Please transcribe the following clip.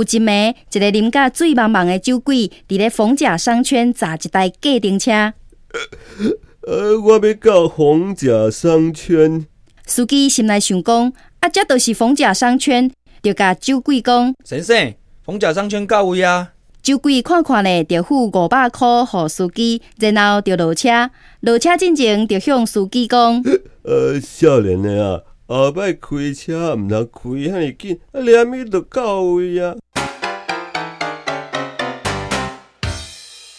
有一暝，一个啉甲醉茫茫的酒鬼，伫咧逢甲商圈砸一台计程车。呃，我要到逢甲商圈。司机心内想讲，啊，这都是逢甲商圈，就甲酒鬼讲：先生，逢甲商圈到位啊！酒鬼看看咧，就付五百块互司机，然后就落车。落车进前，就向司机讲：呃，少年的啊，后摆开车毋通开遐尼紧，啊，连咪都到位啊！